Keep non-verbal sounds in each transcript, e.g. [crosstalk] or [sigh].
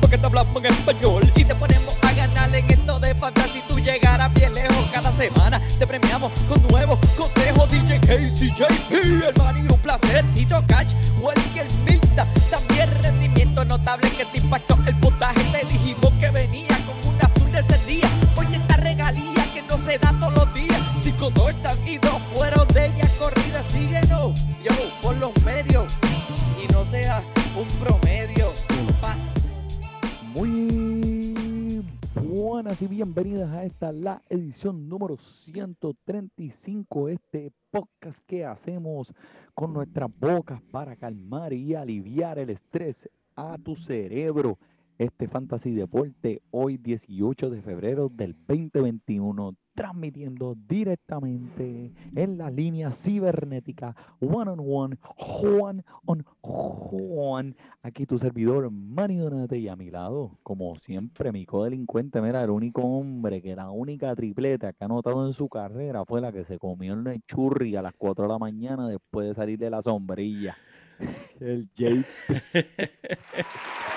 porque te hablamos en español y te ponemos a ganar en esto de fantasy. Tú llegarás bien lejos cada semana. Te premiamos con nuevos consejos. DJ Casey, JP, hermano, y un placer. Tito Catch, Walker Milta, también rendimiento notable que te impactó y bienvenidas a esta la edición número 135 de este podcast que hacemos con nuestras bocas para calmar y aliviar el estrés a tu cerebro. Este Fantasy Deporte hoy 18 de febrero del 2021 transmitiendo directamente en la línea cibernética one on one, Juan on Juan. Aquí tu servidor Manny Donate y a mi lado, como siempre, mi codelincuente, mira, el único hombre que la única tripleta que ha notado en su carrera fue la que se comió el churri a las 4 de la mañana después de salir de la sombrilla. El Jay. [laughs]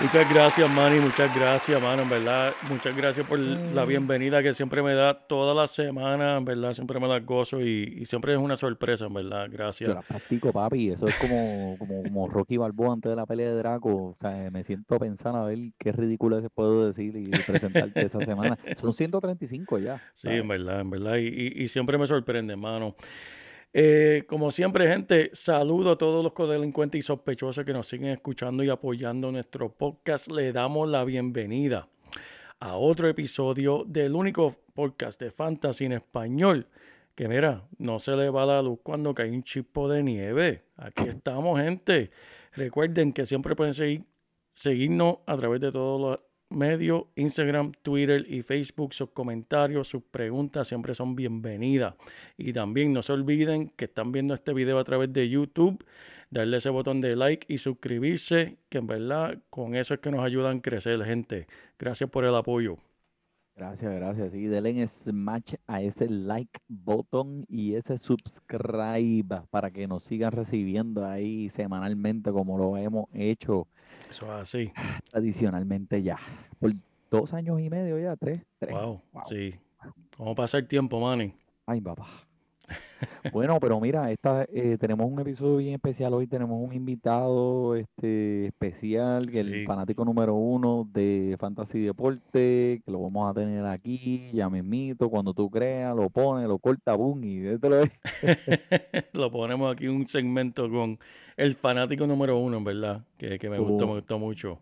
Muchas gracias, Manny. Muchas gracias, mano. En verdad, muchas gracias por la bienvenida que siempre me da toda la semana. En verdad, siempre me da gozo y, y siempre es una sorpresa, en verdad. Yo Gracias. la practico, papi. Eso es como, como, como Rocky Balboa antes de la pelea de Draco. O sea, me siento a pensar a ver qué ridículo se puedo decir y presentarte esa semana. Son 135 ya. Sí, ¿sabes? en verdad, en verdad. Y, y- y siempre me sorprende, hermano. Eh, como siempre, gente, saludo a todos los codelincuentes y sospechosos que nos siguen escuchando y apoyando nuestro podcast. Le damos la bienvenida a otro episodio del único podcast de fantasy en español. Que mira, no se le va la luz cuando cae un chispo de nieve. Aquí estamos, gente. Recuerden que siempre pueden seguir, seguirnos a través de todos los medios, Instagram, Twitter y Facebook. Sus comentarios, sus preguntas siempre son bienvenidas. Y también no se olviden que están viendo este video a través de YouTube, darle ese botón de like y suscribirse, que en verdad con eso es que nos ayudan a crecer, gente. Gracias por el apoyo. Gracias, gracias. Sí, denle en smash a ese like button y ese subscribe para que nos sigan recibiendo ahí semanalmente como lo hemos hecho Eso es así. tradicionalmente ya. Por dos años y medio ya, tres. tres. Wow. Wow. Sí. ¿Cómo pasa el tiempo, Manny? Ay, papá. [laughs] Bueno, pero mira, esta, eh, tenemos un episodio bien especial hoy. Tenemos un invitado este, especial, que Sí. el fanático número uno de Fantasy Deporte, que lo vamos a tener aquí, ya mismito, cuando tú creas, lo pones, lo corta, boom, y esto lo es. [laughs] Lo ponemos aquí un segmento con el fanático número uno, en verdad, que, que me gustó, me gustó mucho.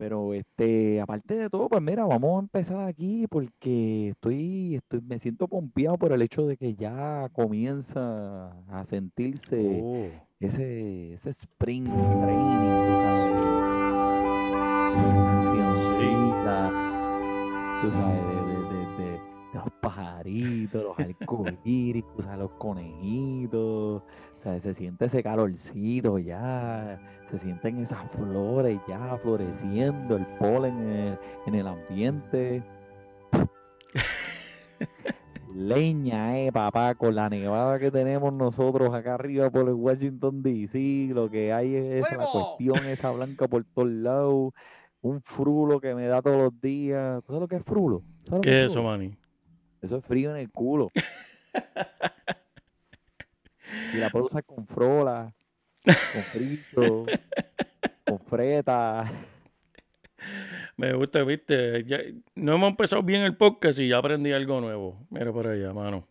Pero este, aparte de todo, pues mira, vamos a empezar aquí porque estoy, estoy, me siento pompeado por el hecho de que ya comienza a sentirse Oh. ese, ese spring training, tú sabes. Cancioncita, tú sabes, pajaritos, los arcoíris, los conejitos, o sea, se siente ese calorcito ya, se sienten esas flores ya floreciendo, el polen en el, en el ambiente. Leña, eh, papá, con la nevada que tenemos nosotros acá arriba por el Washington DC, lo que hay es esa, la cuestión esa blanca por todos lados, un frulo que me da todos los días. ¿Tú sabes lo que es frulo? ¿Sabes lo que ¿Qué es es eso? Manny? Eso es frío en el culo. [laughs] y la puedo usar con frola, con frito, con freta. Me gusta, viste. Ya, no hemos empezado bien el podcast y ya aprendí algo nuevo. Mira por allá, mano.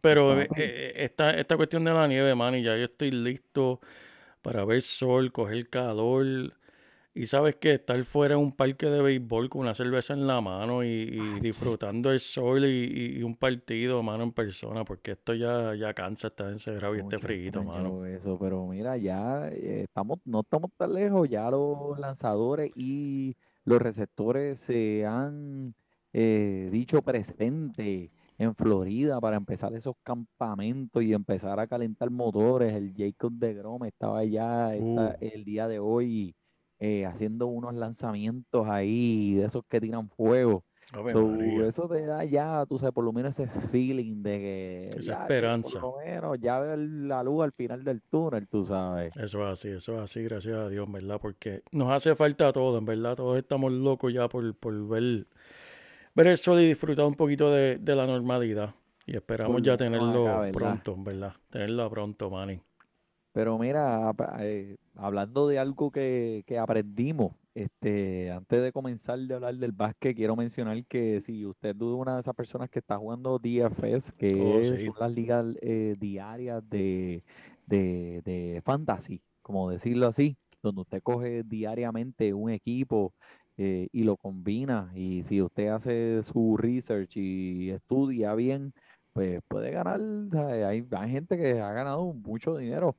Pero eh, eh, esta, esta cuestión de la nieve, mano, ya yo estoy listo para ver sol, coger calor. Y sabes que estar fuera en un parque de béisbol con una cerveza en la mano y, y disfrutando el sol y, y un partido, mano, en persona, porque esto ya, ya cansa estar encerrado y este frío, mano. eso, pero mira, ya eh, estamos, no estamos tan lejos, ya los lanzadores y los receptores se han eh, dicho presente en Florida para empezar esos campamentos y empezar a calentar motores. El Jacob de Grom estaba allá esta- Uh. el día de hoy eh, haciendo unos lanzamientos ahí de esos que tiran fuego. So, eso te da ya, tú sabes, por lo menos ese feeling de que Esa ya, esperanza. por lo menos ya veo la luz al final del túnel, tú sabes. Eso es así, eso es así, gracias a Dios, ¿verdad? Porque nos hace falta todo, en verdad. Todos estamos locos ya por, por ver, ver el sol y disfrutar un poquito de, de la normalidad. Y esperamos Por ya tenerlo acá, ¿verdad? pronto, ¿verdad? Tenerlo pronto, Manny. Pero mira, eh, hablando de algo que, que aprendimos, este, antes de comenzar de hablar del básquet, quiero mencionar que si usted es una de esas personas que está jugando DFS, que Oh, es- sí. son las ligas eh, diarias de, de, de fantasy, como decirlo así, donde usted coge diariamente un equipo eh, y lo combina, y si usted hace su research y estudia bien, pues puede ganar, hay, hay gente que ha ganado mucho dinero.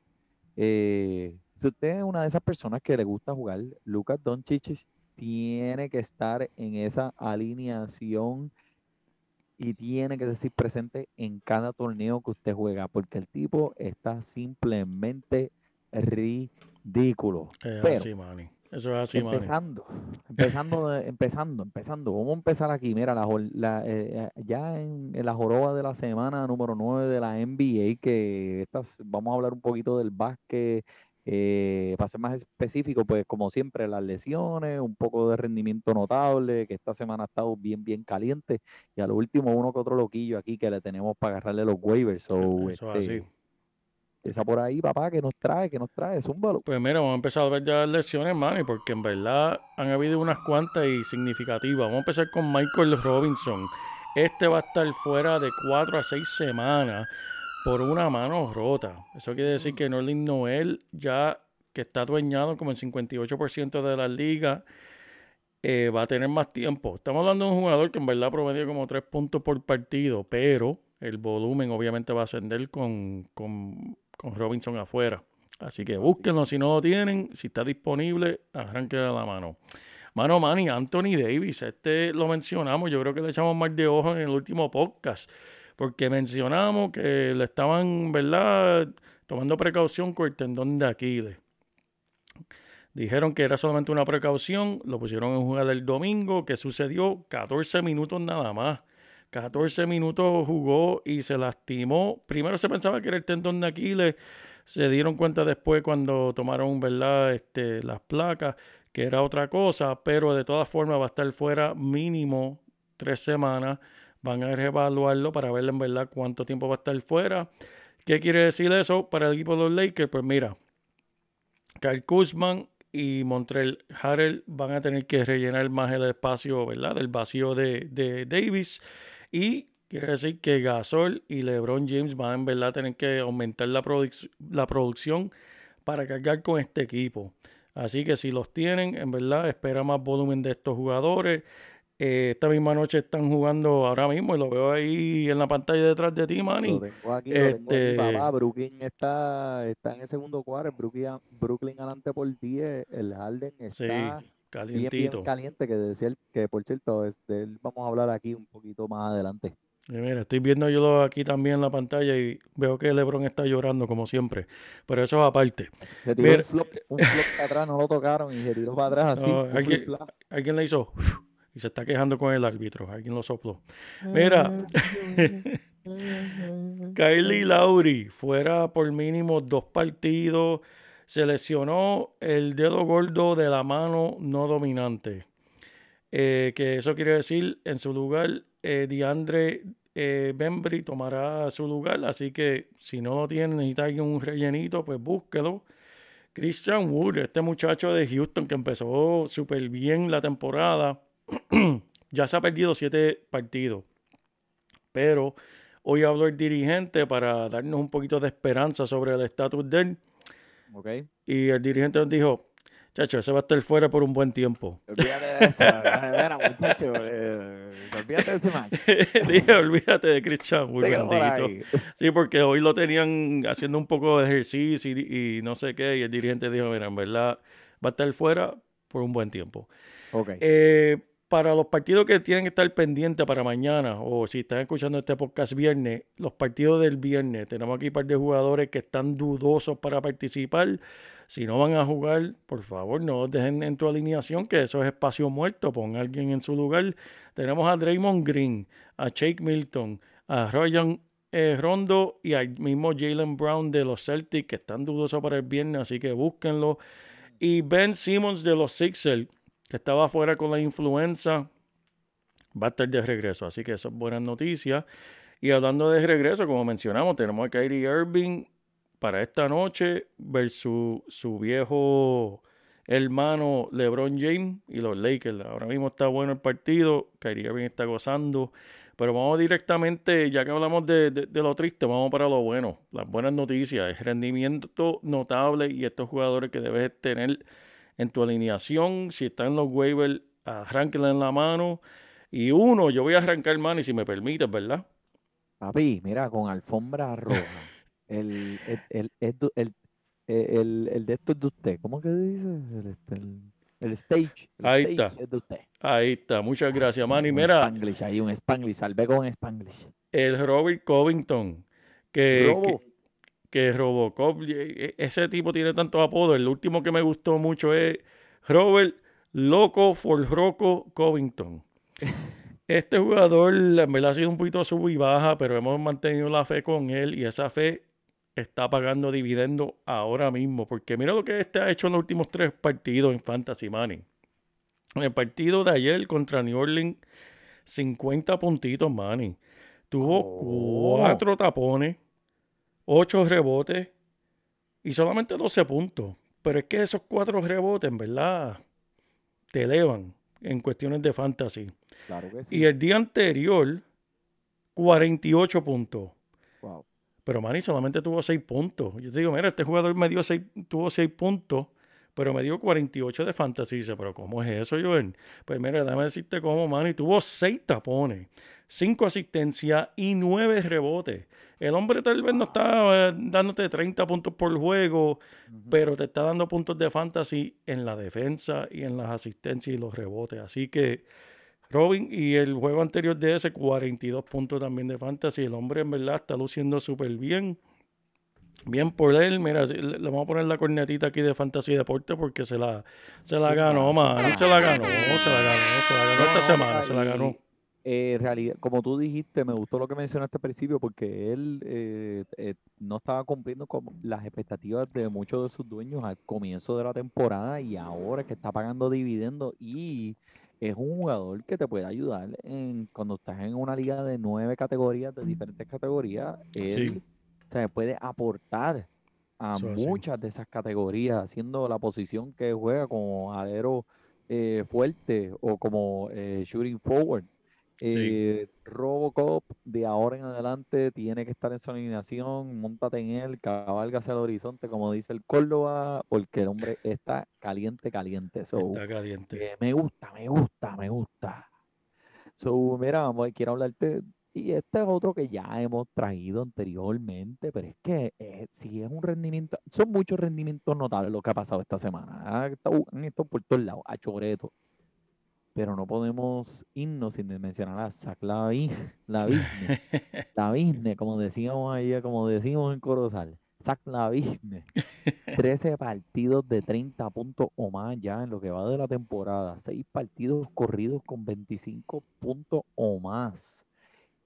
Eh, si usted es una de esas personas que le gusta jugar, Lucas Doncic tiene que estar en esa alineación y tiene que decir presente en cada torneo que usted juega, porque el tipo está simplemente ridículo. Pero así. Eso es así, empezando, empezando, [laughs] empezando, empezando. Vamos a empezar aquí. Mira, la, la, eh, eh, ya en, en la joroba de la semana número 9 de la NBA, que estas, vamos a hablar un poquito del básquet, eh, para ser más específico, pues como siempre, las lesiones, un poco de rendimiento notable, que esta semana ha estado bien, bien caliente, y a lo último uno que otro loquillo aquí que le tenemos para agarrarle los waivers. So, Eso es así. Esa por ahí, papá, que nos trae, que nos trae, zúmbalo. Pues mira, vamos a empezar a ver ya las lesiones, Manny, porque en verdad han habido unas cuantas y significativas. Vamos a empezar con Michael Robinson. Este va a estar fuera de 4 a 6 semanas por una mano rota. Eso quiere decir que Norlin Noel, ya que está adueñado como el 58% de la liga, eh, va a tener más tiempo. Estamos hablando de un jugador que en verdad promedio como 3 puntos por partido, pero el volumen obviamente va a ascender con, con, con Robinson afuera. Así que búsquenlo si no lo tienen, si está disponible, arranque a la mano. Mano, Manny, Anthony Davis, este lo mencionamos, yo creo que le echamos más de ojo en el último podcast, porque mencionamos que le estaban, ¿verdad?, tomando precaución con el tendón de Aquiles. Dijeron que era solamente una precaución, lo pusieron en jugar el domingo, que sucedió 14 minutos nada más. 14 minutos jugó y se lastimó. Primero se pensaba que era el tendón de Aquiles, se dieron cuenta después cuando tomaron, ¿verdad?, este, las placas, que era otra cosa, pero de todas formas va a estar fuera mínimo tres semanas. Van a reevaluarlo para ver en verdad cuánto tiempo va a estar fuera. ¿Qué quiere decir eso para el equipo de los Lakers? Pues mira, Kyle Kuzman y Montreal Harrell van a tener que rellenar más el espacio, ¿verdad? Del vacío de Davis. Y quiere decir que Gasol y LeBron James van en verdad a tener que aumentar la, produc- la producción para cargar con este equipo. Así que si los tienen, en verdad, espera más volumen de estos jugadores. Eh, esta misma noche están jugando ahora mismo y lo veo ahí en la pantalla detrás de ti, Manny. Lo tengo aquí, lo tengo aquí, Este- papá. Brooklyn está, está en el segundo cuadro. Brooklyn, Brooklyn adelante por 10. El Harden Sí, está bien, bien calientito. caliente. Que decía el- que por cierto, es de él vamos a hablar aquí un poquito más adelante. Y mira, estoy viendo yo aquí también en la pantalla y veo que LeBron está llorando como siempre. Pero eso es aparte. Se tiró Mira. un flop, un flop para atrás, no lo tocaron y se tiró para atrás así. No, flip-flop. Alguien le hizo y se está quejando con el árbitro. Alguien lo sopló. Mira. [laughs] Kylie Lowry fuera por mínimo dos partidos. Se lesionó el dedo gordo de la mano no dominante. Eh, que eso quiere decir en su lugar eh, DeAndre eh, Bembry tomará su lugar. Así que si no lo tiene, necesita alguien un rellenito, pues búsquelo. Christian Wood, este muchacho de Houston que empezó súper bien la temporada, [clears throat] ya se ha perdido siete partidos. Pero hoy habló el dirigente para darnos un poquito de esperanza sobre el estatus de él. Ok. Y el dirigente nos dijo, Chacho, ese va a estar fuera por un buen tiempo. Olvídate de eso. Mira, muchacho, eh, olvídate de ese. [laughs] Dije, olvídate de Christian Wood, bendito. Sí, porque hoy lo tenían haciendo un poco de ejercicio y, y no sé qué, y el dirigente dijo, mira, en verdad va a estar fuera por un buen tiempo. Ok. Eh, para los partidos que tienen que estar pendientes para mañana, o si están escuchando este podcast viernes, los partidos del viernes, tenemos aquí un par de jugadores que están dudosos para participar. Si no van a jugar, por favor, no dejen en tu alineación, que eso es espacio muerto. Pon a alguien en su lugar. Tenemos a Draymond Green, a Jake Milton, a Ryan eh, Rondo y al mismo Jalen Brown de los Celtics, que están dudosos para el viernes, así que búsquenlo. Y Ben Simmons de los Sixers, que estaba fuera con la influenza, va a estar de regreso. Así que eso es buena noticia. Y hablando de regreso, como mencionamos, tenemos a Kyrie Irving para esta noche versus su viejo hermano LeBron James y los Lakers. Ahora mismo está bueno el partido, Kyrie Irving está gozando. Pero vamos directamente, ya que hablamos de, de- de lo triste, vamos para lo bueno. Las buenas noticias, el rendimiento notable y estos jugadores que debes tener en tu alineación. Si están en los waivers, arránquenla en la mano. Y uno, yo voy a arrancar mano y si me permites, ¿verdad? Papi, mira, con alfombra roja. El, el, el, el, el, el- el de esto es de usted. ¿Cómo que dice? El, este, stage. El Ahí stage está. es de usted. Ahí está, muchas gracias, Manny. Un Mira, Spanglish, ahí un Spanglish. Salve con Spanglish. el Robert Covington, que, Robo. que, que Robocop, e- e- ese tipo tiene tantos apodos. El último que me gustó mucho es Robert Loco for Rocco Covington. [laughs] Este jugador, en verdad, ha sido un poquito sub y baja, pero hemos mantenido la fe con él y esa fe está pagando dividendo ahora mismo. Porque mira lo que este ha hecho en los últimos tres partidos en Fantasy Money. En el partido de ayer contra New Orleans, 50 puntitos, Manny. Tuvo Oh. cuatro tapones, ocho rebotes y solamente 12 puntos. Pero es que esos cuatro rebotes, en verdad, te elevan en cuestiones de fantasy. Claro que sí. Y el día anterior, 48 puntos. Wow. Pero Manny solamente tuvo 6 puntos. Yo te digo, mira, este jugador me dio seis, tuvo 6 puntos, pero me dio 48 de fantasy. Dice, pero ¿cómo es eso, Joel? Pues mira, déjame decirte cómo, Manny. Tuvo 6 tapones, 5 asistencias y 9 rebotes. El hombre tal vez no está eh, dándote 30 puntos por juego, pero te está dando puntos de fantasy en la defensa y en las asistencias y los rebotes. Así que Robin y el juego anterior de ese, 42 puntos también de fantasy. El hombre en verdad está luciendo súper bien. Bien por él. Mira, le, vamos a poner la cornetita aquí de Fantasy Deporte porque se la, se la ganó, man. Se la ganó, se la ganó, se la ganó esta semana, se la ganó. Eh, realidad, como tú dijiste, me gustó lo que mencionaste al principio porque él eh, eh, no estaba cumpliendo con las expectativas de muchos de sus dueños al comienzo de la temporada y ahora es que está pagando dividendos y es un jugador que te puede ayudar en cuando estás en una liga de nueve categorías, de diferentes categorías, él se puede aportar a muchas de esas categorías, haciendo la posición que juega como alero eh, fuerte o como eh, shooting forward. Eh, Robocop de ahora en adelante tiene que estar en su alineación, montate en él, cabalga hacia el horizonte, como dice el Córdoba, porque el hombre está caliente, caliente. So, Está caliente. eh, me gusta, me gusta, me gusta. So, mira, vamos, quiero hablarte. Y este es otro que ya hemos traído anteriormente, pero es que eh, si es un rendimiento, son muchos rendimientos notables lo que ha pasado esta semana. Han estado, han estado por todos lados, a choreto. Pero no podemos irnos sin mencionar a Zach Lavi- [laughs] Lavigne. [laughs] Lavigne, como decíamos ahí, como decimos en Corozal. Zach Lavigne. [laughs] 13 partidos de 30 puntos o más ya en lo que va de la temporada. 6 partidos corridos con 25 puntos o más.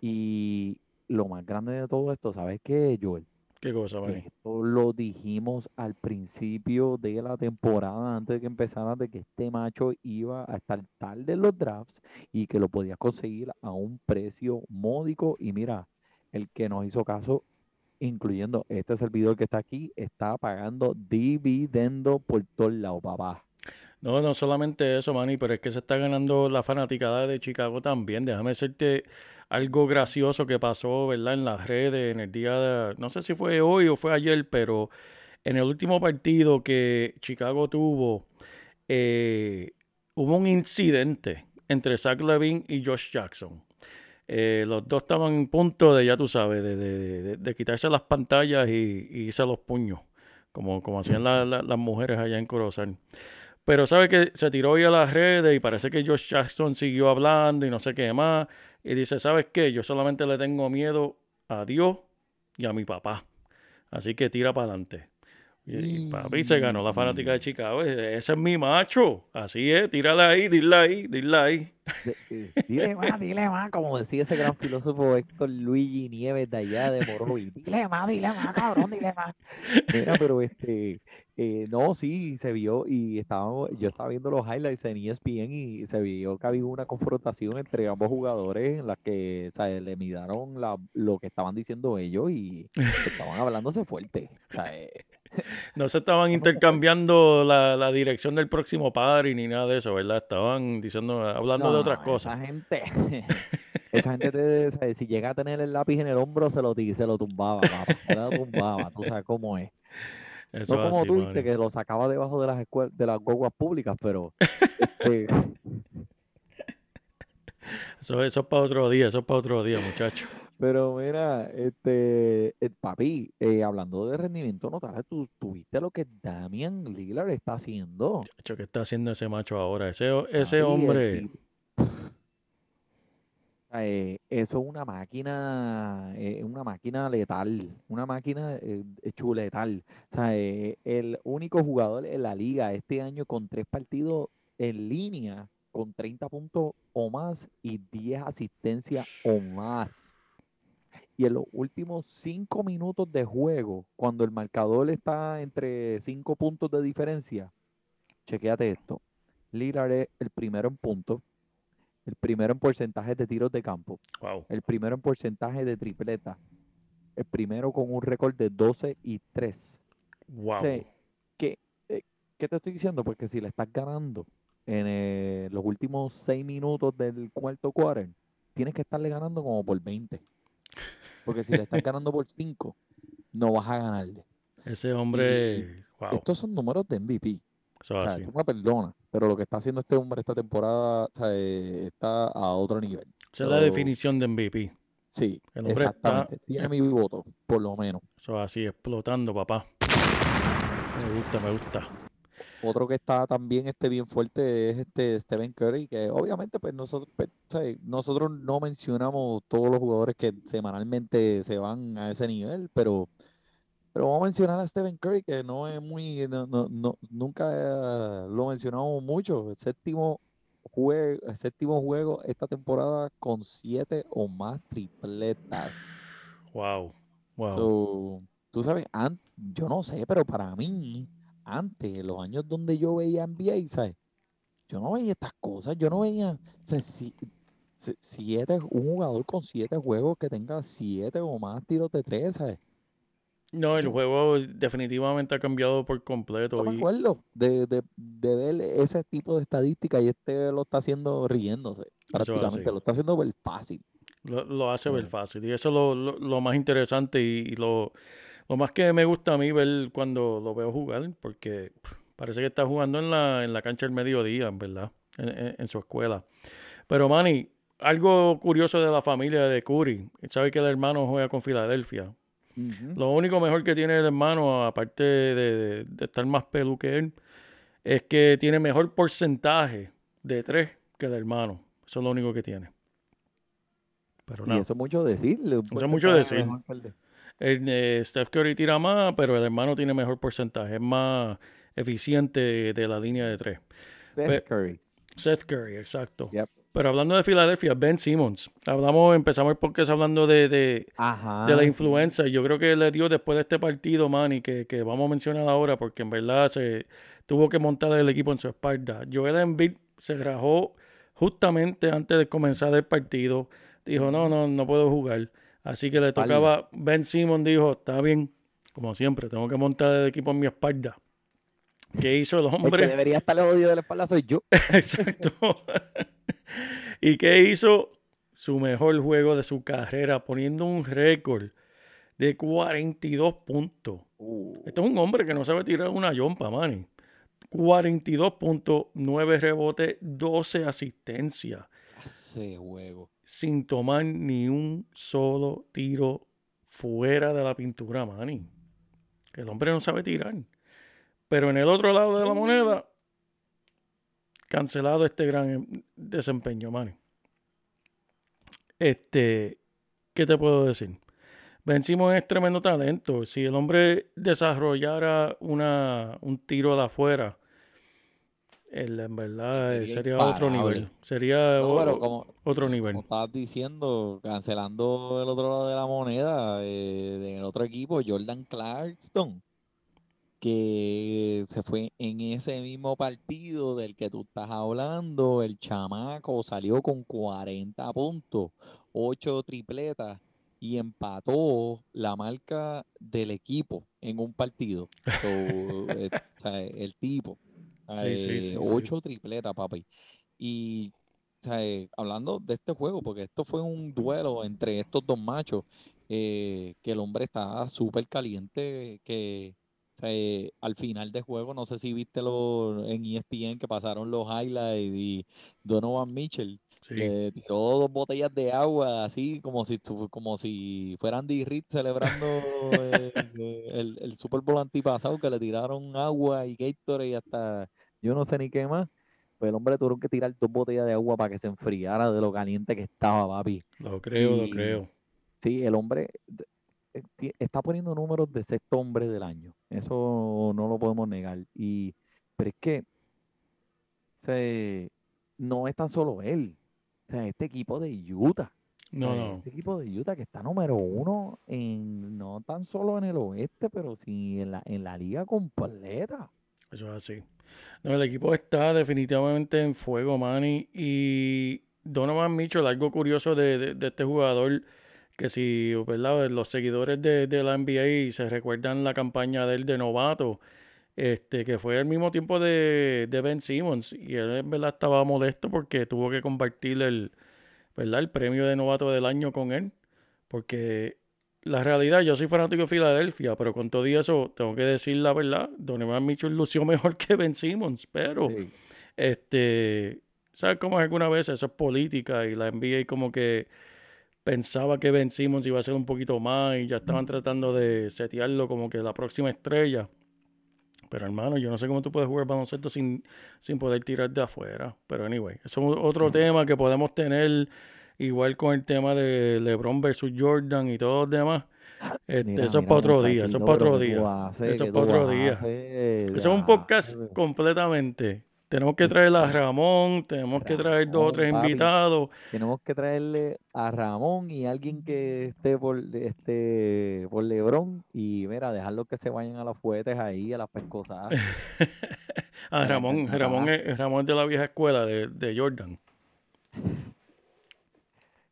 Y lo más grande de todo esto, ¿sabes qué, Joel? Qué cosa, Manny. esto lo dijimos al principio de la temporada, antes de que empezara, de que este macho iba a estar tarde en los drafts y que lo podías conseguir a un precio módico. Y mira, el que nos hizo caso, incluyendo este servidor que está aquí, está pagando dividendo por todos lados, papá. No, no solamente eso, Manny, pero es que se está ganando la fanaticada de Chicago también. Déjame decirte algo gracioso que pasó, ¿verdad? En las redes, en el día de, no sé si fue hoy o fue ayer, pero en el último partido que Chicago tuvo, eh, hubo un incidente entre Zach Levine y Josh Jackson. Eh, los dos estaban en punto de, ya tú sabes, de, de- de- quitarse las pantallas y, y irse a los puños, como, como hacían la- las mujeres allá en Corozal. Pero sabe que se tiró hoy a las redes y parece que Josh Jackson siguió hablando y no sé qué más. Y dice, ¿sabes qué? Yo solamente le tengo miedo a Dios y a mi papá. Así que tira para adelante. Y, y papi se ganó la fanática de Chicago. Ese es mi macho. Así es, tírala ahí, dile ahí, dile ahí. Eh, dile más, dile más, como decía ese gran filósofo Héctor Luigi Nieves de allá de Morovi. Dile más, dile más, cabrón, dile más. Mira, pero este, eh, no, sí, se vio y estábamos, yo estaba viendo los highlights en ESPN y se vio que había una confrontación entre ambos jugadores en la que, o sea, le miraron la, lo que estaban diciendo ellos y estaban hablándose fuerte. O sea, eh, No se estaban intercambiando la, la dirección del próximo party ni nada de eso, ¿verdad? Estaban diciendo, hablando de otras Esa cosas. gente, [laughs] esa gente te- o sea, si llega a tener el lápiz en el hombro, se lo, se lo tumbaba, papá, se lo tumbaba, tú sabes cómo es. Eso No como así, tú que lo sacaba debajo de las escuelas, de las guaguas públicas, pero este, [laughs] Eso, eso es para otro día, eso es para otro día, muchachos. Pero mira, este, eh, papi, eh, hablando de rendimiento notable, tú, tú viste lo que Damian Lillard está haciendo. Chacho, ¿Qué está haciendo ese macho ahora? Ese, ese Papi, hombre, [sighs] Eh, eso es una máquina, eh, una máquina letal, una máquina eh, chuletal. O sea, el único jugador en la liga este año con tres partidos en línea, con 30 puntos o más y 10 asistencias o más. Y en los últimos cinco minutos de juego, cuando el marcador está entre cinco puntos de diferencia, chequéate esto. Lillard es el primero en puntos, el primero en porcentaje de tiros de campo, wow, el primero en porcentaje de tripleta, el primero con un récord de 12 y 3. wow. sea, ¿Qué, eh, qué te estoy diciendo? Porque si le estás ganando en eh, los últimos 6 minutos del cuarto quarter, tienes que estarle ganando como por 20. Porque si le estás ganando por 5, no vas a ganarle. Ese hombre, wow, Estos son números de MVP. eso O es sea, así. tú me perdonas, pero lo que está haciendo este hombre esta temporada o sea, eh, está a otro nivel. Esa es la definición de MVP. Sí, El hombre está- exactamente. Tiene mi voto, por lo menos. Eso es así, explotando, papá. Me gusta, me gusta. Otro que está también este, bien fuerte es este Stephen Curry, que obviamente pues nosotros, pues, nosotros no mencionamos todos los jugadores que semanalmente se van a ese nivel, pero, pero vamos a mencionar a Stephen Curry, que no es muy, no, no- no- nunca lo mencionamos mucho. El séptimo juego, el séptimo juego esta temporada con siete o más tripletas. Wow, wow. So, tú sabes, yo no sé, pero para mí, antes, los años donde yo veía NBA, ¿sabes? Yo no veía estas cosas, yo no veía, o sea, si- si- siete, un jugador con siete juegos que tenga siete o más tiros de tres, ¿sabes? No, el juego definitivamente ha cambiado por completo. No me acuerdo de, de, de ver ese tipo de estadística y este lo está haciendo riéndose, prácticamente, lo está haciendo ver fácil. Lo, lo hace ver Mm. fácil. Y eso es lo, lo- lo más interesante y, y lo, lo más que me gusta a mí ver cuando lo veo jugar, porque pff, parece que está jugando en la, en la cancha del mediodía, en verdad, en, en- en su escuela. Pero Manny, algo curioso de la familia de Curry, sabe que el hermano juega con Filadelfia. Lo único mejor que tiene el hermano, aparte de, de- de estar más pelu que él, es que tiene mejor porcentaje de tres que el hermano. Eso es lo único que tiene. Pero Y no. eso es mucho decir. Eso es mucho decir. El eh, Steph Curry tira más, pero el hermano tiene mejor porcentaje. Es más eficiente de la línea de tres. Seth Pe- Curry. Seth Curry, exacto. Yep. Pero hablando de Filadelfia, Ben Simmons. Hablamos, empezamos el podcast hablando de, de, Ajá. de la sí. influenza. Yo creo que le dio después de este partido, Manny, que, que vamos a mencionar ahora, porque en verdad se tuvo que montar el equipo en su espalda. Joel Embiid se rajó justamente antes de comenzar el partido. Dijo, no, no, no puedo jugar. Así que le tocaba, Ben Simmons dijo, está bien, como siempre, tengo que montar el equipo en mi espalda. ¿Qué hizo el El que hombre? debería estar jodido de la espalda soy yo. [laughs] Exacto. [laughs] ¿Y qué hizo? Su mejor juego de su carrera, poniendo un récord de 42 puntos. Uh, Este es un hombre que no sabe tirar una yompa, Manny. 42 puntos, 9 rebotes, 12 asistencias, Ese juego. Sin tomar ni un solo tiro fuera de la pintura, Manny. El hombre no sabe tirar. Pero en el otro lado de la moneda, cancelado este gran em- desempeño, Manny. Este, ¿qué te puedo decir? Vencimos es tremendo talento. Si el hombre desarrollara una, un tiro de afuera, él en verdad eh, Sería sería, otro nivel. Sería No, o- pero como, otro nivel. como estabas diciendo, cancelando el otro lado de la moneda, eh, en el otro equipo, Jordan Clarkson, que se fue en ese mismo partido del que tú estás hablando, el chamaco salió con 40 puntos, 8 tripletas y empató la marca del equipo en un partido. So, [laughs] eh, el tipo, Sí, sí, eh, sí, ocho tripletas, papi. Y eh, hablando de este juego, porque esto fue un duelo entre estos dos machos, eh, que el hombre está súper caliente, que al final del juego, no sé si viste lo, en ESPN que pasaron los highlights y Donovan Mitchell Sí. le tiró dos botellas de agua, así como si, tu- como si fuera Andy Reid celebrando eh, el, el Super Bowl antipasado, que le tiraron agua y Gatorade y hasta yo no sé ni qué más. Pues el hombre tuvo que tirar dos botellas de agua para que se enfriara de lo caliente que estaba, papi. Lo creo, lo creo. Sí, el hombre eh, está poniendo números de sexto hombre del año. Eso no lo podemos negar. Y, pero es que se, no es tan solo él. O sea, este equipo de Utah. No, no. Este equipo de Utah que está número uno en, no tan solo en el oeste, pero sí en la, en la liga completa. Eso es así. No, el equipo está definitivamente en fuego, Manny. Y Donovan Mitchell, algo curioso de, de- de este jugador, que si ¿verdad? los seguidores de, de la NBA se recuerdan la campaña de él de novato, este, que fue al mismo tiempo de, de Ben Simmons. Y él en verdad estaba molesto porque tuvo que compartir el, ¿verdad? el premio de novato del año con él. Porque la realidad, yo soy fanático de Filadelfia, pero con todo y eso, tengo que decir la verdad, Donovan Mitchell lució mejor que Ben Simmons, pero Sí. este, ¿sabes cómo es alguna vez? Eso es política y la NBA como que pensaba que Ben Simmons iba a ser un poquito más y ya estaban tratando de setearlo como que la próxima estrella. Pero hermano, yo no sé cómo tú puedes jugar baloncesto sin, sin poder tirar de afuera. Pero anyway, eso es otro tema que podemos tener igual con el tema de LeBron versus Jordan y todo los demás. Este, Mira, eso es para otro día, eso es para otro ¿qué tú día. Eso ¿Qué es para otro día. Eso es un podcast eh, completamente. Tenemos que traer a Ramón, tenemos que traer dos o tres papi. invitados. Tenemos que traerle a Ramón y alguien que esté por este por Lebrón y mira, dejarlos que se vayan a los fuetes ahí, a las pescosadas. [laughs] A Para Ramón. Ramón es, Ramón de la vieja escuela de, de Jordan.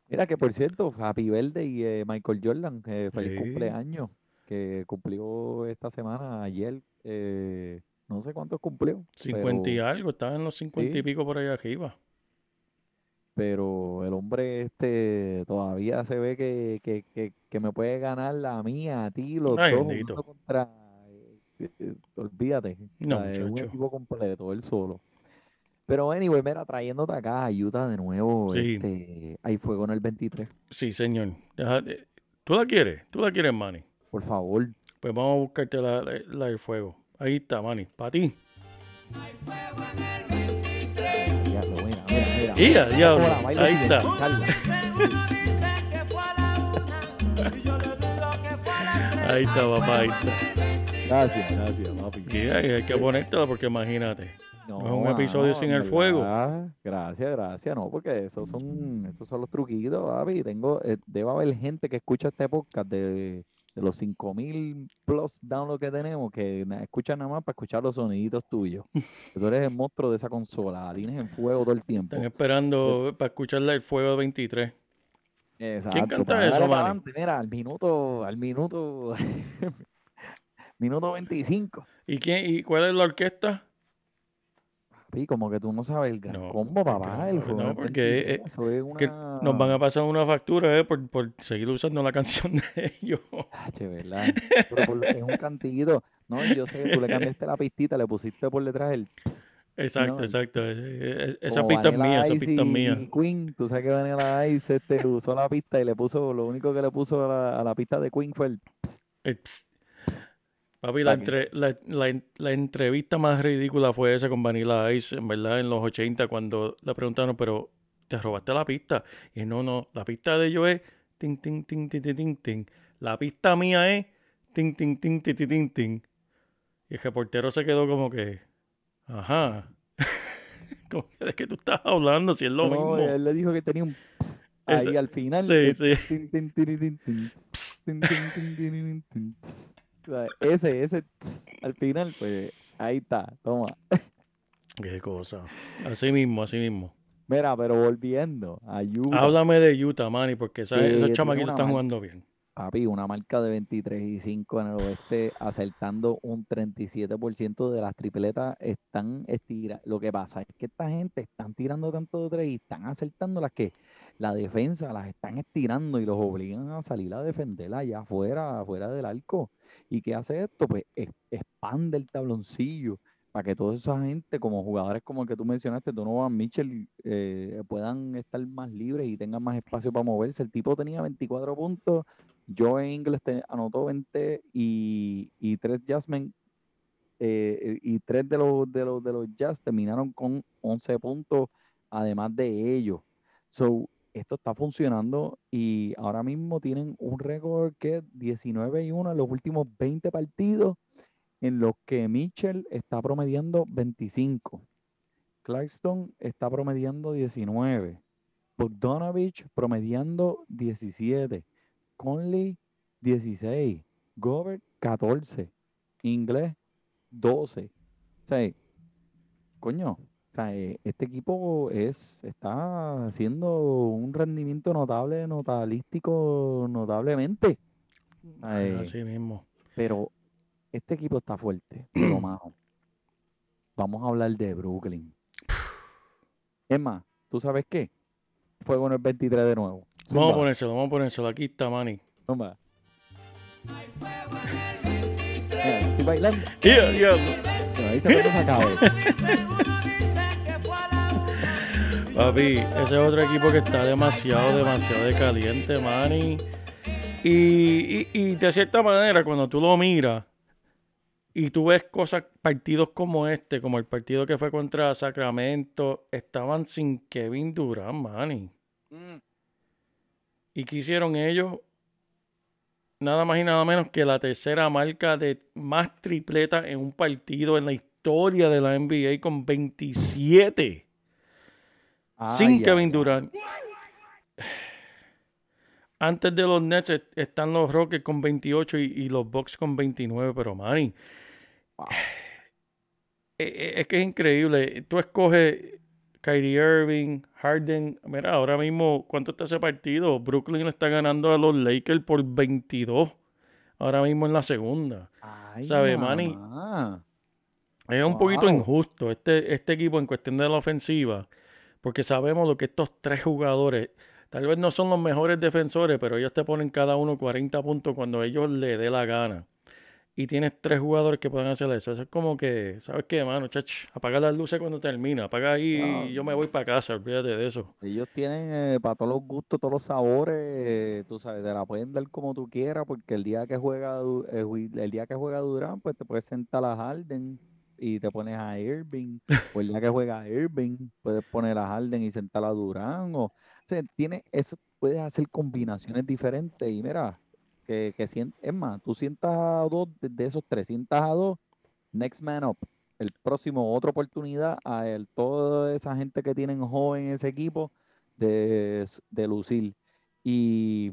Mira que por cierto, Happy Verde y eh, Michael Jordan, eh, feliz Sí. cumpleaños, que cumplió esta semana, ayer, eh, no sé cuántos cumplió, 50 y algo, estaba en los 50 y pico por allá arriba. pero el hombre este todavía se ve que, que, que, que me puede ganar la mía, a ti, los Ay, dos, contra, eh, eh, olvídate, o No, sea, es un equipo completo, él solo. Pero anyway, mira, trayéndote acá a Utah de nuevo, Sí. este, hay fuego en el 23, Sí, señor. ¿Tú la quieres? ¿Tú la quieres, Manny? por favor. Pues vamos a buscarte la, la- la del fuego. Ahí está, Manny. Para ti. Mira, diablo, ahí está. Ahí está, papá. Ahí está. Gracias, gracias, papi. Y hay, que ponértela porque imagínate. No, es un episodio sin el fuego. Gracias, gracias, no, porque esos son, esos son los truquitos, papi. Tengo, eh, debe haber gente que escucha este podcast de, de los 5000 plus downloads que tenemos, que escuchan nada más para escuchar los soniditos tuyos. [laughs] Tú eres el monstruo de esa consola, la tienes en fuego todo el tiempo. Están esperando para escucharle el fuego de 23. Exacto, canta eso, pa'lante, Mira, al minuto, al minuto, [laughs] minuto 25. ¿Y quién y cuál es la orquesta? Papi, como que tú no sabes el gran No, combo, papá. El juego no, porque, 23, eso es Que una... nos van a pasar una factura, eh, por, por seguir usando la [laughs] canción de ellos. Ah, che, ¿verdad? Pero por- es un cantiguito. No, yo sé que tú le cambiaste la pistita, le pusiste por detrás el... ps, Exacto, No, exacto. Esa pista es mía, esa pista es mía. Queen, tú sabes que Vanilla Ice este, usó la pista y le puso, lo único que le puso a la, a la pista de Queen fue el... ps. El ps. Papi, la, entre- la, la en- la entrevista más ridícula fue esa con Vanilla Ice, en verdad, en los 80, cuando le preguntaron, pero te robaste la pista. Y no, no, la pista de ellos es tin, tin, tin, tin, tin, tin. La pista mía es tin, tin, tin, tin, tin, tin. Y el reportero se quedó como que, ajá. como que, ¿De qué tú estás hablando? Si es lo No, mismo. él le dijo que tenía un... ahí al final. sí, sí. tin, tin, tiri, tin, Ese, ese, al final, pues ahí está, toma. [laughs] Qué cosa. Así mismo, así mismo. Mira, pero volviendo a Utah. Háblame de Utah, Manny, porque esa- Eh, esos chamaquitos están jugando bien. Papi, una marca de 23 y 5 en el oeste, acertando un 37% de las tripletas están estira. Lo que pasa es que esta gente están tirando tanto de tres y están acertando las que la defensa las están estirando y los obligan a salir a defenderla allá afuera, afuera del arco. ¿Y qué hace esto? Pues es- expande el tabloncillo para que toda esa gente, como jugadores como el que tú mencionaste, Donovan Mitchell, eh, puedan estar más libres y tengan más espacio para moverse. El tipo tenía 24 puntos. Joe Ingles anotó 20 y, y tres Jasmine eh, y tres de los, de los de los Jazz terminaron con 11 puntos, además de ellos. So, esto está funcionando y ahora mismo tienen un récord que es 19 y 1 en los últimos 20 partidos, en los que Mitchell está promediando 25. Clarkstone está promediando 19. Bogdanovich promediando 17. Conley 16. Gobert 14. Inglés 12. O sea, coño, sea, eh, este equipo es, está haciendo un rendimiento notable, notabilístico, notablemente. Ay. Así mismo. Pero este equipo está fuerte, [clears throat] pero. Vamos a hablar de Brooklyn. Es más, ¿tú sabes qué? Fuego en el 23 de nuevo. Vamos a ponérselo, vamos a ponérselo. Aquí está, Manny. estoy bailando. Yeah, yeah. Ahí se cabeza. [laughs] Papi, ese es otro equipo que está demasiado, demasiado de caliente, Manny. Y, y, y de cierta manera, cuando tú lo miras y tú ves cosas, partidos como este, como el partido que fue contra Sacramento, estaban sin Kevin Durant, Manny. ¿Y qué hicieron ellos? Nada más y nada menos que la tercera marca de más tripletas en un partido en la historia de la NBA con 27 sin Ay, Kevin Durant. Antes de los Nets est- están los Rockets con 28 y, y los Bucks con 29, pero Manny, Wow. eh, eh, es que es increíble. Tú escoges Kyrie Irving, Harden. Mira, ahora mismo, ¿cuánto está ese partido? Brooklyn le está ganando a los Lakers por 22. Ahora mismo en la segunda. Ay, ¿Sabe, Manny? Es un poquito injusto este, este equipo en cuestión de la ofensiva, porque sabemos lo que estos tres jugadores, tal vez no son los mejores defensores, pero ellos te ponen cada uno 40 puntos cuando ellos le dé la gana. Y tienes tres jugadores que pueden hacer eso. Eso es como que, ¿sabes qué, mano? Chach, apaga las luces cuando termina. Apaga ahí y yo me voy para casa. Olvídate de eso. Ellos tienen eh, para todos los gustos, todos los sabores, eh, tú sabes, te la pueden dar como tú quieras, porque el día que juega eh, el día que juega Durán, pues te puedes sentar a Harden y te pones a Irving, o el día que juega Irving, puedes poner a Harden y sentar a Durán, o, o sea, tiene eso, puedes hacer combinaciones diferentes y mira, que, que es más, tú sientas a dos de, de esos tres, sientas a dos, next man up. El próximo, otra oportunidad a el, toda esa gente que tienen joven en ese equipo de, de lucir. Y,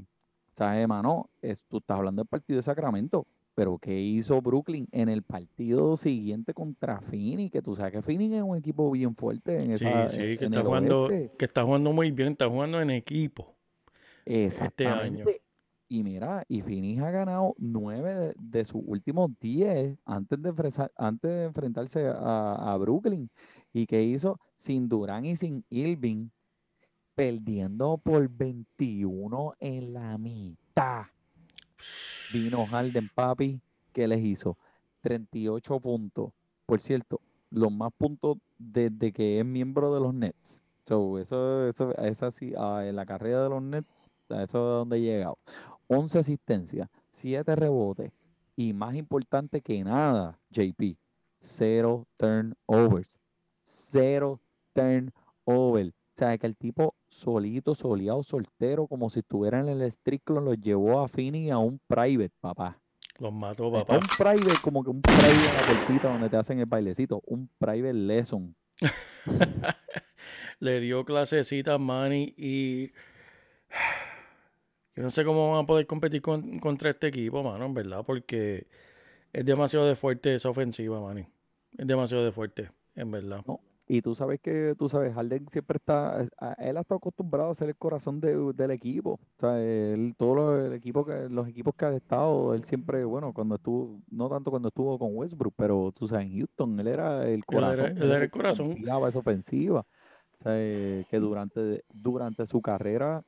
¿sabes, mano? Es, tú estás hablando del partido de Sacramento, pero ¿qué hizo Brooklyn en el partido siguiente contra Phoenix? Que tú sabes que Phoenix es un equipo bien fuerte en Sí, esa sí, en- que en está el jugando, oeste. que está jugando muy bien, está jugando en equipo. este año. Exactamente. Y mira, y Phoenix ha ganado nueve de, de sus últimos diez antes de, enfresa- antes de enfrentarse a, a Brooklyn. ¿Y qué hizo? Sin Durán y sin Irving, perdiendo por 21 en la mitad. Vino Harden, papi, ¿qué les hizo? 38 puntos. Por cierto, los más puntos desde que es miembro de los Nets. So, eso, eso es así, ah, en la carrera de los Nets, eso es donde he llegado. 11 asistencias, 7 rebotes y más importante que nada, JP, cero turnovers. Cero turnovers. Sea, que el tipo solito, soleado, soltero, como si estuviera en el street club, lo llevó a Fini a un private, papá. Los mató, No papá. un private, como que un private en la puertita donde te hacen el bailecito. Un private lesson. [laughs] Le dio clasecita a Manny y. [sighs] Yo no sé cómo van a poder competir con- contra este equipo, mano, en verdad, porque es demasiado de fuerte esa ofensiva, Manny. Es demasiado de fuerte, en verdad. Y tú sabes que, tú sabes, Harden siempre está, él ha estado acostumbrado a ser el corazón de- del equipo. O sea, él, todos los, el equipo que, los equipos que ha estado, él siempre, bueno, cuando estuvo, no tanto cuando estuvo con Westbrook, pero tú sabes, en Houston, él era el corazón. él era el corazón. controlaba esa ofensiva. O sea, eh, que durante, durante su carrera,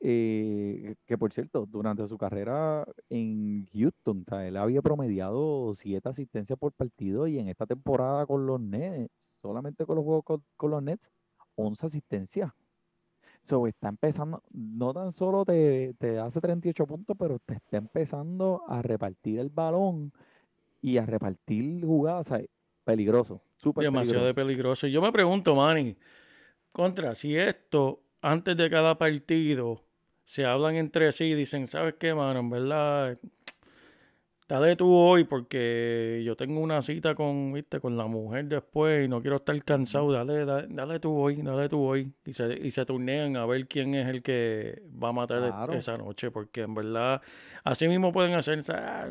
eh, que por cierto, durante su carrera en Houston, o sea, él había promediado siete asistencias por partido y en esta temporada con los Nets, solamente con los juegos con, con los Nets, 11 asistencias. So, está empezando, no tan solo te, te hace 38 puntos, pero te está empezando a repartir el balón y a repartir jugadas, o sea, peligroso, súper Demasiado de peligroso. peligroso. Y yo me pregunto, Manny, contra, si esto, antes de cada partido, se hablan entre sí y dicen, ¿sabes qué, mano? En verdad, dale tú hoy porque yo tengo una cita con, viste, con la mujer después y no quiero estar cansado. Dale, dale, dale tú hoy, dale tú hoy. Y se, y se turnean a ver quién es el que va a matar e- Claro. esa noche. Porque en verdad, así mismo pueden hacer, "Ah,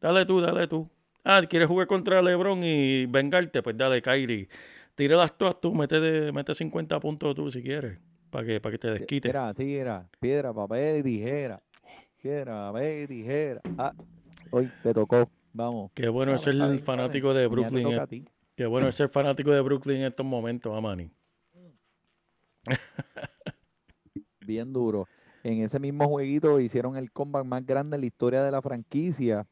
dale tú, dale tú. Ah, ¿quieres jugar contra LeBron y vengarte? Pues dale, Kyrie. Tíralas todas tú, mete, de- mete 50 puntos tú si quieres, para que, para que te desquite. Era así, era piedra, papel y tijera. Piedra, papel y tijera. Ah, hoy te tocó. Vamos. Qué bueno es ser el fanático de Brooklyn. eh. Qué bueno es ser fanático de Brooklyn en estos momentos, ah, Manny. [laughs] Bien duro. En ese mismo jueguito hicieron el comeback más grande en la historia de la franquicia.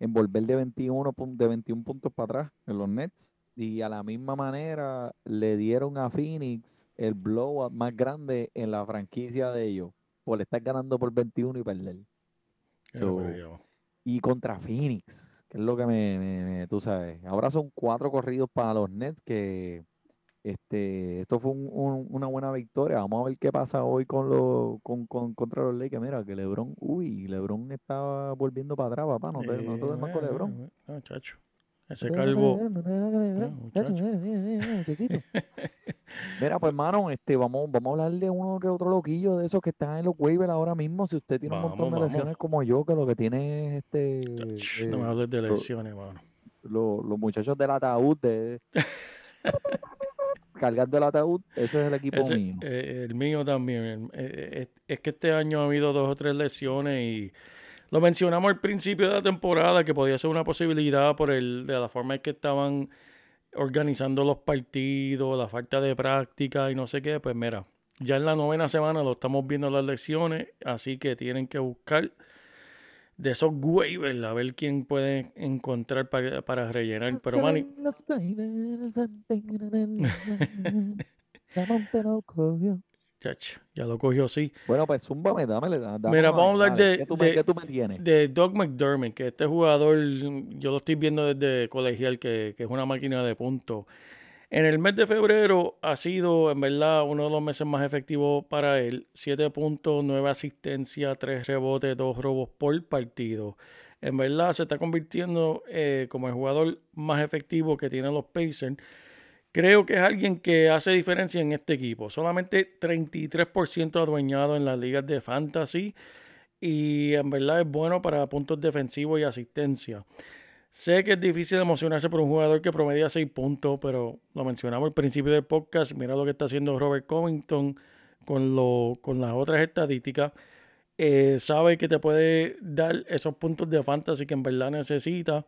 En volver de 21, pun- de 21 puntos para atrás en los Nets. Y a la misma manera le dieron a Phoenix el blowout más grande en la franquicia de ellos. Por estar ganando por 21 y perder. So, y contra Phoenix, que es lo que me, me- me- tú sabes. Ahora son cuatro corridos para los Nets que este, esto fue un- un- una buena victoria. Vamos a ver qué pasa hoy con los con, con- contra los Lakers. Mira, que LeBron, uy, LeBron está volviendo para atrás, papá. No te, no te duermas con Eh, LeBron. eh, eh, No, chacho. Ese calvo. Mira, mira, mira, mira, muchachito. Mira, pues hermano, este, vamos, vamos a hablar de uno que otro loquillo de esos que están en los waivers ahora mismo. Si usted tiene un montón de lesiones como yo, que lo que tiene es este No me eh, hables de lesiones, mano. lo- los muchachos del ataúd de cargando el ataúd, ese es el equipo Ese- mío. eh, el mío también. eh, es que este año ha habido dos o tres lesiones y lo mencionamos al principio de la temporada que podía ser una posibilidad por el de la forma en que estaban organizando los partidos, la falta de práctica y no sé qué. Pues mira, ya en la novena semana lo estamos viendo las lesiones, así que tienen que buscar de esos waivers a ver quién puede encontrar para, para rellenar. Pero Manny, Chacho, ya lo cogió así. Bueno, pues zúmbame, dámele. dame Mira, vamos a hablar de- ¿Qué tú, me, de- qué tú me tienes? de Doug McDermott, que este jugador, yo lo estoy viendo desde colegial, que, que es una máquina de puntos. En el mes de febrero ha sido, en verdad, uno de los meses más efectivos para él. 7 puntos, 9 asistencias, 3 rebotes, 2 robos por partido. En verdad se está convirtiendo eh, como el jugador más efectivo que tienen los Pacers. Creo que es alguien que hace diferencia en este equipo. Solamente 33% adueñado en las ligas de fantasy y en verdad es bueno para puntos defensivos y asistencia. Sé que es difícil emocionarse por un jugador que promedia 6 puntos, pero lo mencionamos al principio del podcast. Mira lo que está haciendo Robert Covington con, lo, con las otras estadísticas. Eh, sabe que te puede dar esos puntos de fantasy que en verdad necesita.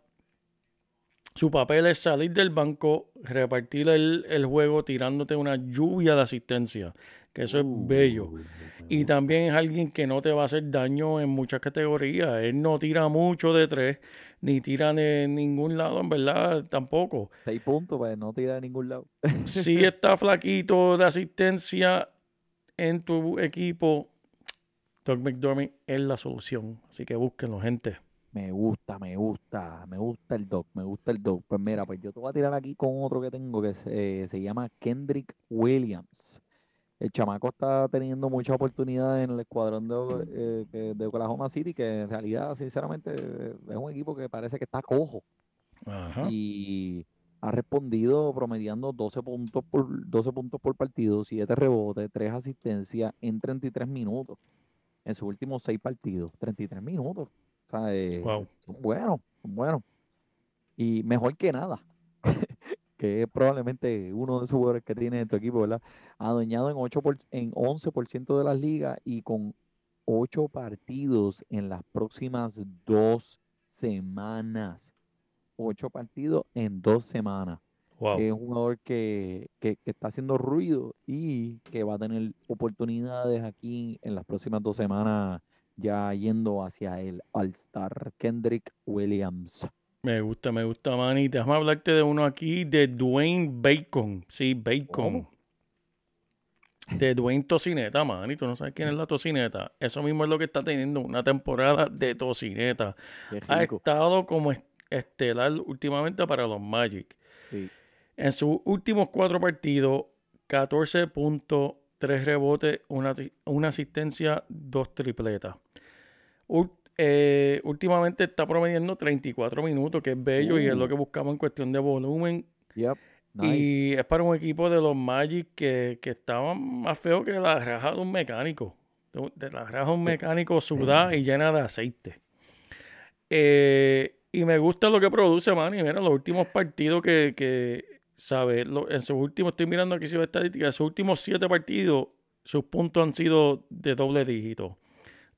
Su papel es salir del banco, repartir el, el juego tirándote una lluvia de asistencia, que eso es bello. Uh, Y también es alguien que no te va a hacer daño en muchas categorías. Él no tira mucho de tres, ni tira de ningún lado, en verdad, tampoco. Seis puntos, pues no tira de ningún lado. Si está flaquito de asistencia en tu equipo, Doug McDermott es la solución. Así que búsquenlo, gente. Me gusta, me gusta, me gusta el dog, me gusta el dog. Pues mira, pues yo te voy a tirar aquí con otro que tengo que se, se llama Kendrick Williams. El chamaco está teniendo mucha oportunidad en el escuadrón de, eh, de Oklahoma City, que en realidad, sinceramente, eh, es un equipo que parece que está cojo. Ajá. y ha respondido promediando 12 puntos por 12 puntos por partido, 7 rebotes, 3 asistencias en 33 minutos. En sus últimos 6 partidos, 33 minutos. O sea, eh, Wow. son buenos, son buenos. Y mejor que nada, [laughs] que es probablemente uno de esos jugadores que tiene en tu equipo, ¿verdad? Adueñado en, 8 por- en 11% de las ligas y con 8 partidos en las próximas dos semanas. 8 partidos en dos semanas. Wow. Es un jugador que, que- que está haciendo ruido y que va a tener oportunidades aquí en las próximas dos semanas, ya yendo hacia el All-Star Kendrick Williams. Me gusta, me gusta, Manny. Déjame hablarte de uno aquí, de Dwayne Bacon. Sí, Bacon. De Dwayne Tocineta, Manny. Tú no sabes quién es la Tocineta. Eso mismo es lo que está teniendo una temporada de Tocineta. Ha estado como est- estelar últimamente para los Magic. Sí. En sus últimos cuatro partidos, 14 puntos, 3 rebotes, una, una asistencia, dos tripletas. Eh, últimamente está promediando 34 minutos, que es bello y es lo Uh. que buscamos en cuestión de volumen. Yep. Nice. Y es para un equipo de los Magic que, que estaban más feo que la raja de un mecánico. De, de la raja de un mecánico sudada y llena de aceite. Eh, y me gusta lo que produce, man. Y mira, los últimos partidos que, que ¿sabes? Lo- en sus últimos, estoy mirando aquí su estadística, en sus últimos siete partidos, sus puntos han sido de doble dígito.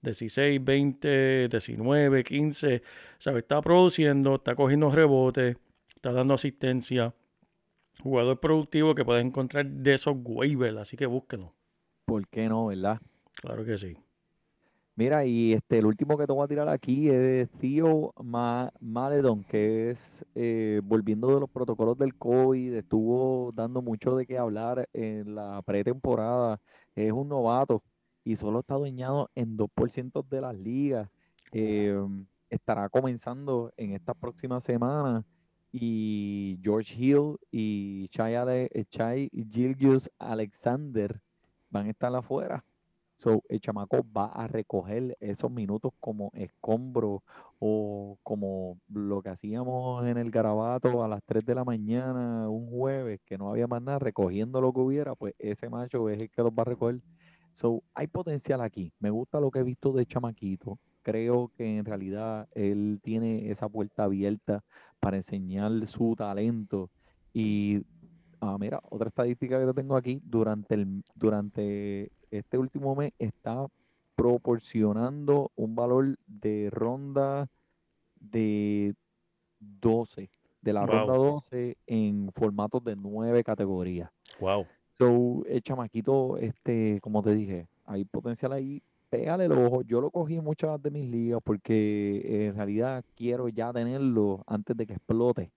16, 20, 19, 15. ¿Sabes? Está produciendo, está cogiendo rebotes, está dando asistencia. Jugador productivo que puedes encontrar de esos waivers, así que búsquenlo. ¿Por qué no, verdad? Claro que sí. Mira, y este, el último que te voy a tirar aquí es Theo Ma- Maledon, que es, eh, volviendo de los protocolos del COVID, estuvo dando mucho de qué hablar en la pretemporada. Es un novato y solo está dueñado en 2% de las ligas. Eh, estará comenzando en estas próximas semanas y George Hill y Chai, Ale- Chai Gilgius Alexander van a estar afuera. So, el chamaco va a recoger esos minutos como escombro o como lo que hacíamos en el garabato a las 3 de la mañana un jueves, que no había más nada, recogiendo lo que hubiera, pues ese macho es el que los va a recoger. So, hay potencial aquí. Me gusta lo que he visto de chamaquito. Creo que en realidad él tiene esa puerta abierta para enseñar su talento. Y Ah, mira, otra estadística que te tengo aquí, durante, el, durante este último mes está proporcionando un valor de ronda de 12, de la ronda Wow. 12 en formatos de nueve categorías. Wow. So, el chamaquito, este, como te dije, hay potencial ahí. Pégale el ojo. Yo lo cogí en muchas de mis ligas porque eh, en realidad quiero ya tenerlo antes de que explote.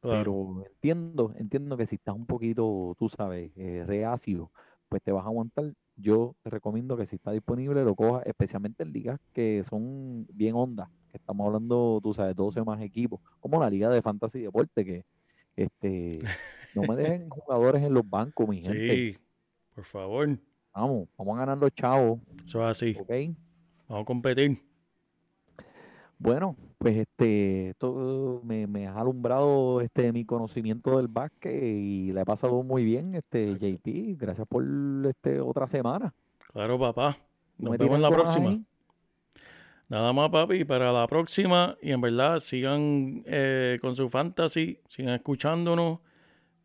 Claro. Pero entiendo, entiendo que si estás un poquito, tú sabes, eh, reacio, pues te vas a aguantar. Yo te recomiendo que si está disponible lo cojas, especialmente en ligas que son bien hondas, que estamos hablando, tú sabes, 12 más equipos, como la liga de fantasy deporte, que este, no me [laughs] dejen jugadores en los bancos, mi gente. Sí, por favor. Vamos, vamos a ganar los chavos, Eso es así. Vamos a competir. Bueno, pues este, esto me, me ha alumbrado este mi conocimiento del básquet y le he pasado muy bien, este JP. Gracias por este otra semana. Claro, papá. ¿Tú Nos vemos en la próxima. ahí? Nada más, papi, para la próxima. Y en verdad, sigan eh, con su fantasy, sigan escuchándonos.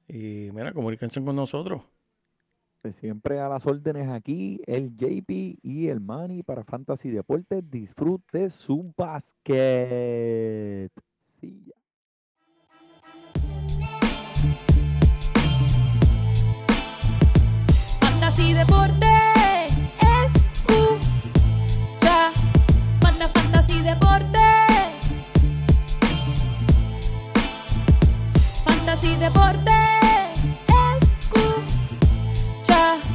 Y mira, comuníquense con nosotros. Siempre a las órdenes aquí, el JP y el Manny para Fantasy Deportes. Disfrute su basquet. Sí. Fantasy Deportes escucha. Manda Fantasy Deporte. Fantasy Deporte.